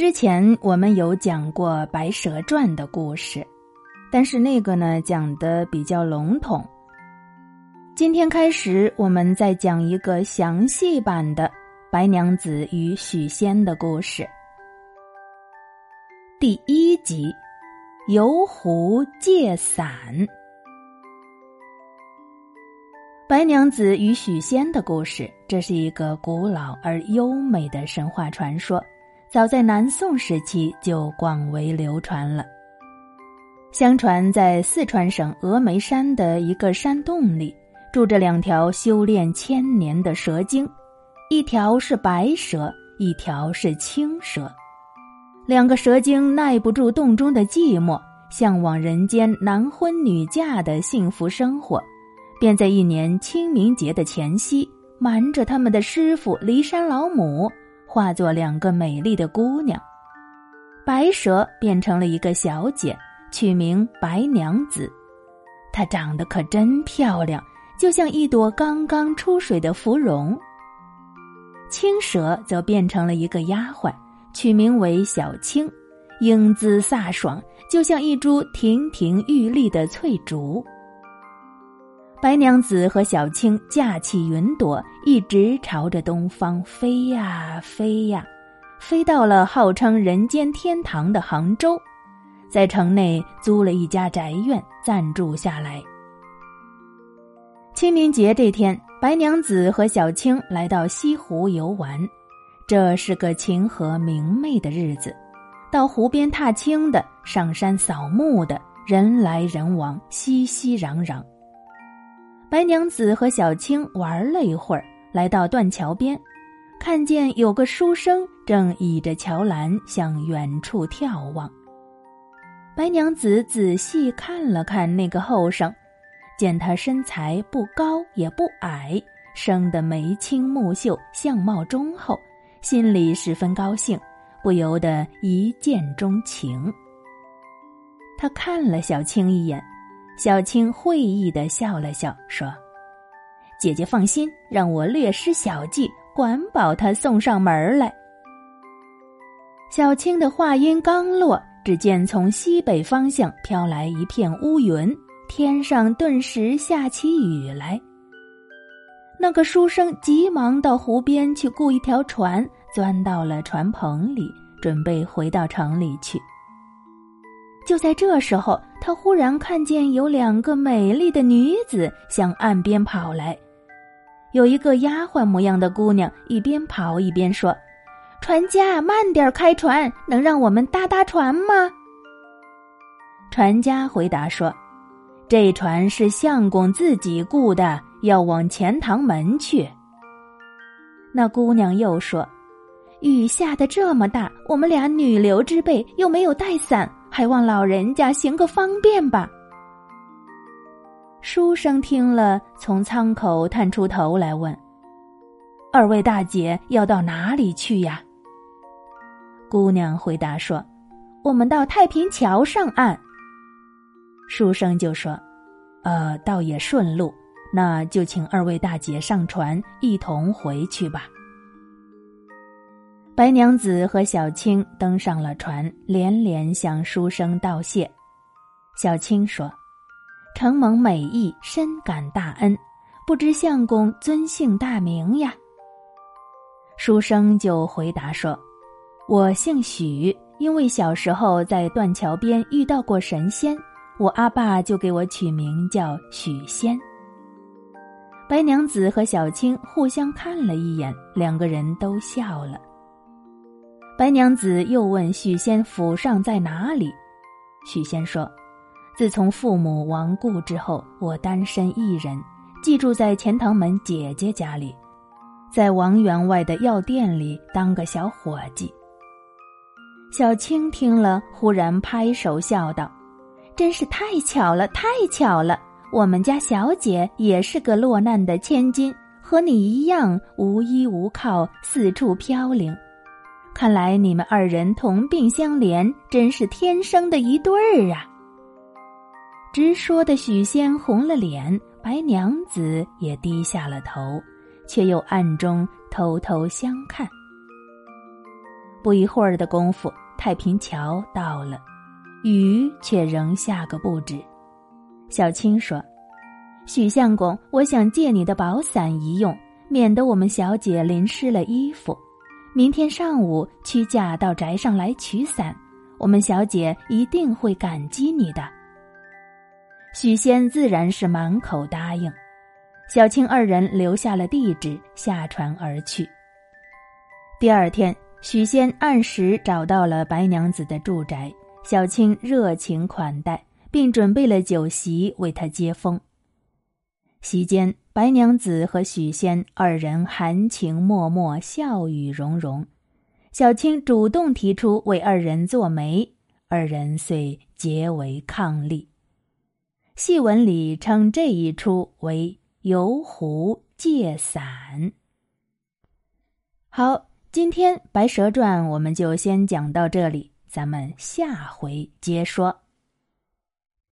之前我们有讲过《白蛇传》的故事，但是那个呢讲的比较笼统。今天开始，我们再讲一个详细版的白娘子与许仙的故事。第一集，游湖借伞。白娘子与许仙的故事，这是一个古老而优美的神话传说。早在南宋时期就广为流传了。相传，在四川省峨眉山的一个山洞里，住着两条修炼千年的蛇精，一条是白蛇，一条是青蛇。两个蛇精耐不住洞中的寂寞，向往人间男婚女嫁的幸福生活，便在一年清明节的前夕，瞒着他们的师傅骊山老母。化作两个美丽的姑娘，白蛇变成了一个小姐，取名白娘子。她长得可真漂亮，就像一朵刚刚出水的芙蓉。青蛇则变成了一个丫鬟，取名为小青，英姿飒爽，就像一株亭亭玉立的翠竹。白娘子和小青架起云朵，一直朝着东方飞呀飞呀，飞到了号称人间天堂的杭州，在城内租了一家宅院暂住下来。清明节这天，白娘子和小青来到西湖游玩，这是个晴和明媚的日子，到湖边踏青的、上山扫墓的人来人往，熙熙攘攘。白娘子和小青玩了一会儿，来到断桥边，看见有个书生正倚着桥栏向远处眺望。白娘子仔细看了看那个后生，见他身材不高也不矮，生得眉清目秀，相貌忠厚，心里十分高兴，不由得一见钟情。他看了小青一眼。小青会意的笑了笑，说：“姐姐放心，让我略施小计，管保他送上门来。”小青的话音刚落，只见从西北方向飘来一片乌云，天上顿时下起雨来。那个书生急忙到湖边去雇一条船，钻到了船棚里，准备回到城里去。就在这时候，他忽然看见有两个美丽的女子向岸边跑来。有一个丫鬟模样的姑娘一边跑一边说：“船家，慢点开船，能让我们搭搭船吗？”船家回答说：“这船是相公自己雇的，要往钱塘门去。”那姑娘又说：“雨下的这么大，我们俩女流之辈又没有带伞。”还望老人家行个方便吧。书生听了，从舱口探出头来问：“二位大姐要到哪里去呀？”姑娘回答说：“我们到太平桥上岸。”书生就说：“呃，倒也顺路，那就请二位大姐上船，一同回去吧。”白娘子和小青登上了船，连连向书生道谢。小青说：“承蒙美意，深感大恩，不知相公尊姓大名呀？”书生就回答说：“我姓许，因为小时候在断桥边遇到过神仙，我阿爸就给我取名叫许仙。”白娘子和小青互相看了一眼，两个人都笑了。白娘子又问许仙府上在哪里，许仙说：“自从父母亡故之后，我单身一人，寄住在钱塘门姐姐家里，在王员外的药店里当个小伙计。”小青听了，忽然拍手笑道：“真是太巧了，太巧了！我们家小姐也是个落难的千金，和你一样无依无靠，四处飘零。”看来你们二人同病相怜，真是天生的一对儿啊！直说的许仙红了脸，白娘子也低下了头，却又暗中偷偷相看。不一会儿的功夫，太平桥到了，雨却仍下个不止。小青说：“许相公，我想借你的宝伞一用，免得我们小姐淋湿了衣服。明天上午屈驾到宅上来取伞，我们小姐一定会感激你的。”许仙自然是满口答应。小青二人留下了地址，下船而去。第二天，许仙按时找到了白娘子的住宅，小青热情款待。并准备了酒席为他接风。席间，白娘子和许仙二人含情脉脉，笑语融融。小青主动提出为二人做媒，二人遂结为伉俪。戏文里称这一出为“游湖借伞”。好，今天《白蛇传》我们就先讲到这里，咱们下回接说。